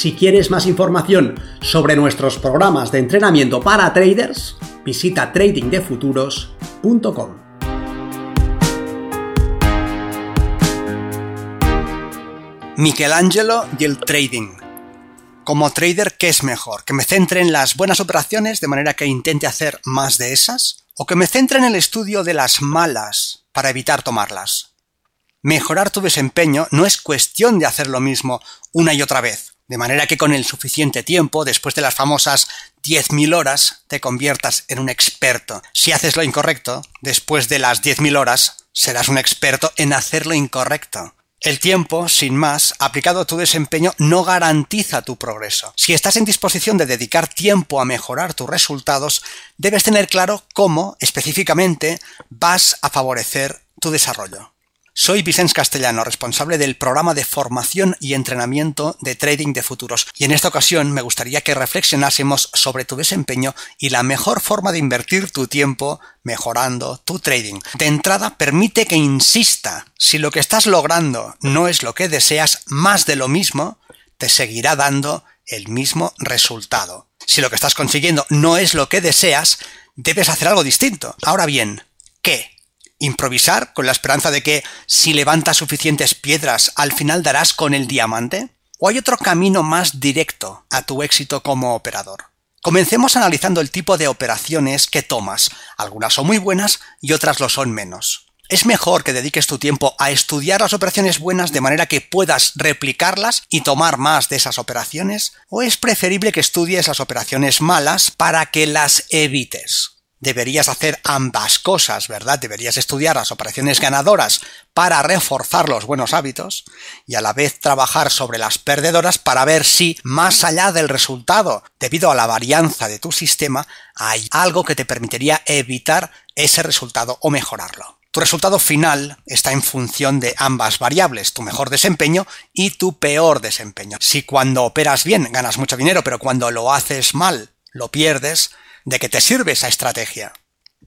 Si quieres más información sobre nuestros programas de entrenamiento para traders, visita tradingdefuturos.com. Michelangelo y el trading. Como trader, ¿qué es mejor? ¿Que me centre en las buenas operaciones de manera que intente hacer más de esas? ¿O que me centre en el estudio de las malas para evitar tomarlas? Mejorar tu desempeño no es cuestión de hacer lo mismo una y otra vez de manera que con el suficiente tiempo, después de las famosas 10.000 horas, te conviertas en un experto. Si haces lo incorrecto, después de las 10.000 horas, serás un experto en hacer lo incorrecto. El tiempo, sin más, aplicado a tu desempeño, no garantiza tu progreso. Si estás en disposición de dedicar tiempo a mejorar tus resultados, debes tener claro cómo, específicamente, vas a favorecer tu desarrollo. Soy Vicens Castellano, responsable del programa de formación y entrenamiento de trading de futuros, y en esta ocasión me gustaría que reflexionásemos sobre tu desempeño y la mejor forma de invertir tu tiempo mejorando tu trading. De entrada, permite que insista, si lo que estás logrando no es lo que deseas, más de lo mismo, te seguirá dando el mismo resultado. Si lo que estás consiguiendo no es lo que deseas, debes hacer algo distinto. Ahora bien, ¿qué? ¿Improvisar con la esperanza de que si levantas suficientes piedras al final darás con el diamante? ¿O hay otro camino más directo a tu éxito como operador? Comencemos analizando el tipo de operaciones que tomas. Algunas son muy buenas y otras lo son menos. ¿Es mejor que dediques tu tiempo a estudiar las operaciones buenas de manera que puedas replicarlas y tomar más de esas operaciones? ¿O es preferible que estudies las operaciones malas para que las evites? Deberías hacer ambas cosas, ¿verdad? Deberías estudiar las operaciones ganadoras para reforzar los buenos hábitos y a la vez trabajar sobre las perdedoras para ver si, más allá del resultado, debido a la varianza de tu sistema, hay algo que te permitiría evitar ese resultado o mejorarlo. Tu resultado final está en función de ambas variables, tu mejor desempeño y tu peor desempeño. Si cuando operas bien ganas mucho dinero, pero cuando lo haces mal lo pierdes, ¿De qué te sirve esa estrategia?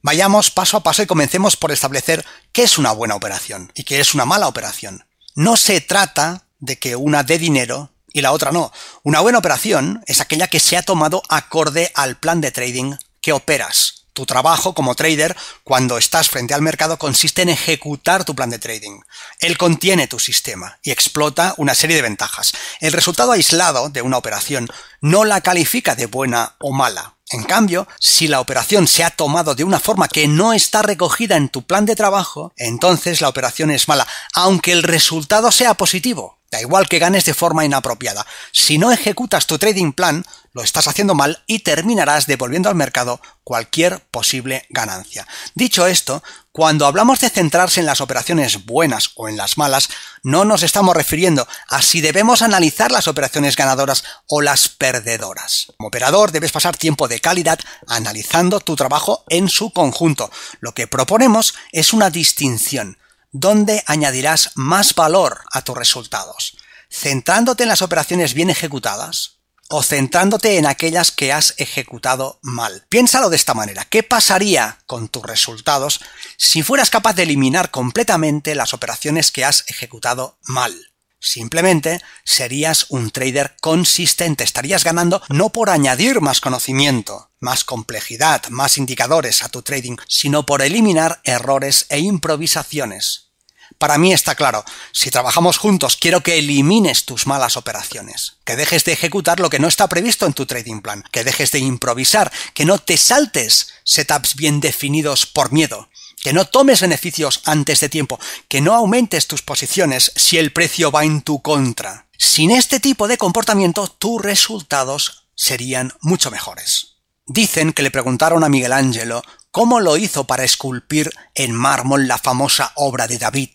Vayamos paso a paso y comencemos por establecer qué es una buena operación y qué es una mala operación. No se trata de que una dé dinero y la otra no. Una buena operación es aquella que se ha tomado acorde al plan de trading que operas. Tu trabajo como trader, cuando estás frente al mercado, consiste en ejecutar tu plan de trading. Él contiene tu sistema y explota una serie de ventajas. El resultado aislado de una operación no la califica de buena o mala. En cambio, si la operación se ha tomado de una forma que no está recogida en tu plan de trabajo, entonces la operación es mala, aunque el resultado sea positivo. Da igual que ganes de forma inapropiada. Si no ejecutas tu trading plan, lo estás haciendo mal y terminarás devolviendo al mercado cualquier posible ganancia. Dicho esto, cuando hablamos de centrarse en las operaciones buenas o en las malas, no nos estamos refiriendo a si debemos analizar las operaciones ganadoras o las perdedoras. Como operador debes pasar tiempo de calidad analizando tu trabajo en su conjunto. Lo que proponemos es una distinción donde añadirás más valor a tus resultados, centrándote en las operaciones bien ejecutadas o centrándote en aquellas que has ejecutado mal. Piénsalo de esta manera. ¿Qué pasaría con tus resultados si fueras capaz de eliminar completamente las operaciones que has ejecutado mal? Simplemente serías un trader consistente, estarías ganando no por añadir más conocimiento, más complejidad, más indicadores a tu trading, sino por eliminar errores e improvisaciones. Para mí está claro, si trabajamos juntos quiero que elimines tus malas operaciones, que dejes de ejecutar lo que no está previsto en tu trading plan, que dejes de improvisar, que no te saltes setups bien definidos por miedo, que no tomes beneficios antes de tiempo, que no aumentes tus posiciones si el precio va en tu contra. Sin este tipo de comportamiento, tus resultados serían mucho mejores. Dicen que le preguntaron a Miguel Ángelo cómo lo hizo para esculpir en mármol la famosa obra de David,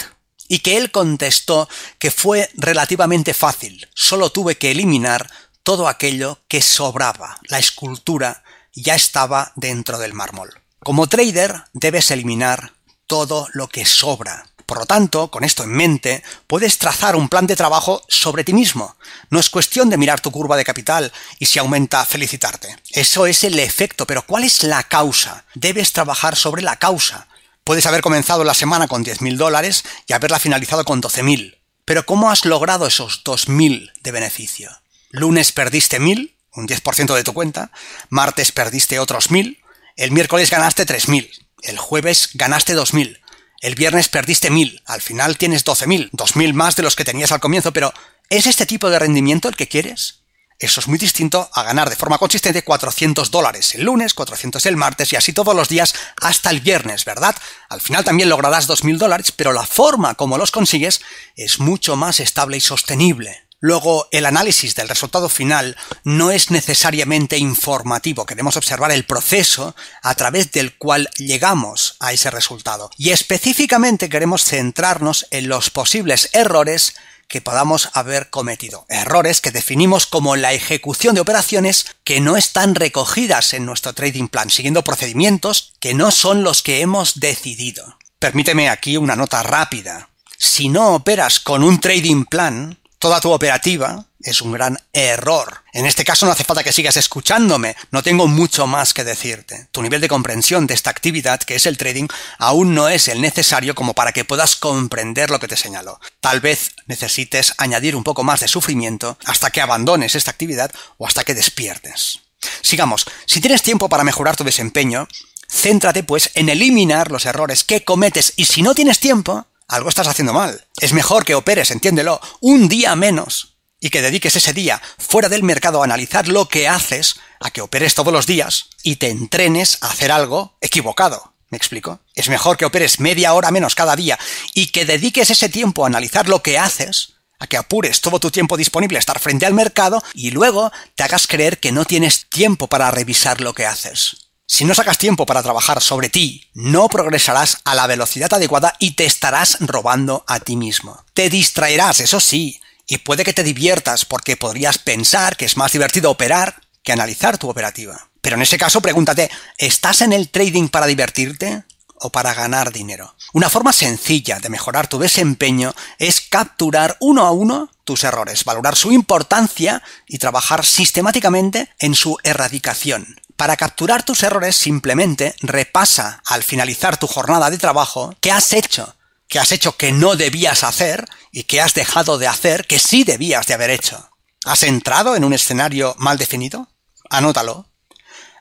y que él contestó que fue relativamente fácil, solo tuve que eliminar todo aquello que sobraba. La escultura ya estaba dentro del mármol. Como trader debes eliminar todo lo que sobra. Por lo tanto, con esto en mente, puedes trazar un plan de trabajo sobre ti mismo. No es cuestión de mirar tu curva de capital y si aumenta felicitarte. Eso es el efecto, pero ¿cuál es la causa? Debes trabajar sobre la causa. Puedes haber comenzado la semana con 10.000 dólares y haberla finalizado con 12.000. Pero ¿cómo has logrado esos 2.000 de beneficio? Lunes perdiste 1.000, un 10% de tu cuenta, martes perdiste otros 1.000, el miércoles ganaste 3.000, el jueves ganaste 2.000, el viernes perdiste 1.000, al final tienes 12.000, 2.000 más de los que tenías al comienzo, pero ¿es este tipo de rendimiento el que quieres? Eso es muy distinto a ganar de forma consistente 400 dólares el lunes, 400 el martes y así todos los días hasta el viernes, ¿verdad? Al final también lograrás 2.000 dólares, pero la forma como los consigues es mucho más estable y sostenible. Luego, el análisis del resultado final no es necesariamente informativo, queremos observar el proceso a través del cual llegamos a ese resultado. Y específicamente queremos centrarnos en los posibles errores que podamos haber cometido. Errores que definimos como la ejecución de operaciones que no están recogidas en nuestro trading plan, siguiendo procedimientos que no son los que hemos decidido. Permíteme aquí una nota rápida. Si no operas con un trading plan, toda tu operativa es un gran error. En este caso no hace falta que sigas escuchándome, no tengo mucho más que decirte. Tu nivel de comprensión de esta actividad, que es el trading, aún no es el necesario como para que puedas comprender lo que te señalo. Tal vez necesites añadir un poco más de sufrimiento hasta que abandones esta actividad o hasta que despiertes. Sigamos, si tienes tiempo para mejorar tu desempeño, céntrate pues en eliminar los errores que cometes y si no tienes tiempo, algo estás haciendo mal. Es mejor que operes, entiéndelo, un día menos y que dediques ese día fuera del mercado a analizar lo que haces, a que operes todos los días y te entrenes a hacer algo equivocado. ¿Me explico? Es mejor que operes media hora menos cada día y que dediques ese tiempo a analizar lo que haces, a que apures todo tu tiempo disponible a estar frente al mercado y luego te hagas creer que no tienes tiempo para revisar lo que haces. Si no sacas tiempo para trabajar sobre ti, no progresarás a la velocidad adecuada y te estarás robando a ti mismo. Te distraerás, eso sí, y puede que te diviertas porque podrías pensar que es más divertido operar que analizar tu operativa. Pero en ese caso pregúntate, ¿estás en el trading para divertirte o para ganar dinero? Una forma sencilla de mejorar tu desempeño es capturar uno a uno tus errores, valorar su importancia y trabajar sistemáticamente en su erradicación. Para capturar tus errores simplemente repasa al finalizar tu jornada de trabajo qué has hecho, qué has hecho que no debías hacer y qué has dejado de hacer que sí debías de haber hecho. ¿Has entrado en un escenario mal definido? Anótalo.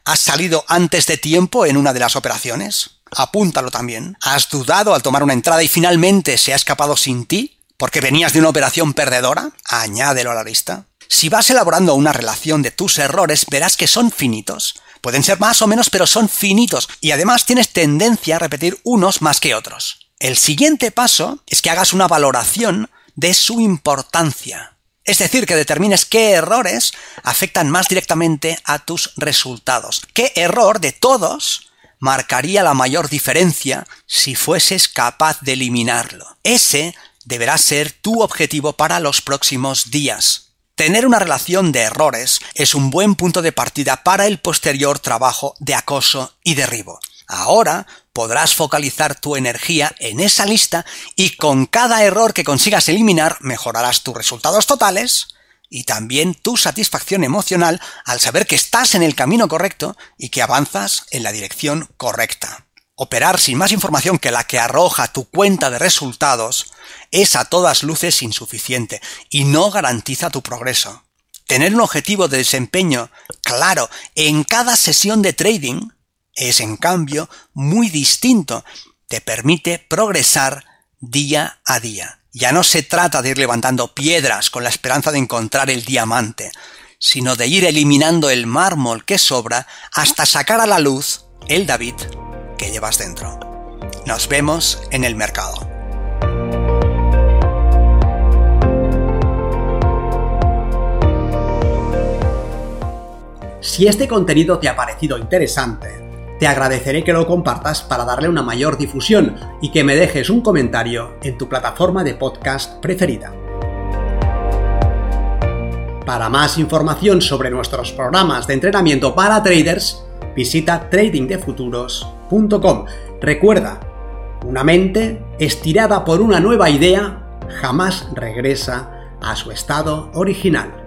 ¿Has salido antes de tiempo en una de las operaciones? Apúntalo también. ¿Has dudado al tomar una entrada y finalmente se ha escapado sin ti? ¿Porque venías de una operación perdedora? Añádelo a la lista. Si vas elaborando una relación de tus errores, verás que son finitos. Pueden ser más o menos, pero son finitos y además tienes tendencia a repetir unos más que otros. El siguiente paso es que hagas una valoración de su importancia. Es decir, que determines qué errores afectan más directamente a tus resultados. ¿Qué error de todos marcaría la mayor diferencia si fueses capaz de eliminarlo? Ese deberá ser tu objetivo para los próximos días. Tener una relación de errores es un buen punto de partida para el posterior trabajo de acoso y derribo. Ahora podrás focalizar tu energía en esa lista y con cada error que consigas eliminar mejorarás tus resultados totales y también tu satisfacción emocional al saber que estás en el camino correcto y que avanzas en la dirección correcta. Operar sin más información que la que arroja tu cuenta de resultados es a todas luces insuficiente y no garantiza tu progreso. Tener un objetivo de desempeño claro en cada sesión de trading es en cambio muy distinto. Te permite progresar día a día. Ya no se trata de ir levantando piedras con la esperanza de encontrar el diamante, sino de ir eliminando el mármol que sobra hasta sacar a la luz el David que llevas dentro. Nos vemos en el mercado. Si este contenido te ha parecido interesante, te agradeceré que lo compartas para darle una mayor difusión y que me dejes un comentario en tu plataforma de podcast preferida. Para más información sobre nuestros programas de entrenamiento para traders, visita tradingdefuturos.com. Recuerda, una mente estirada por una nueva idea jamás regresa a su estado original.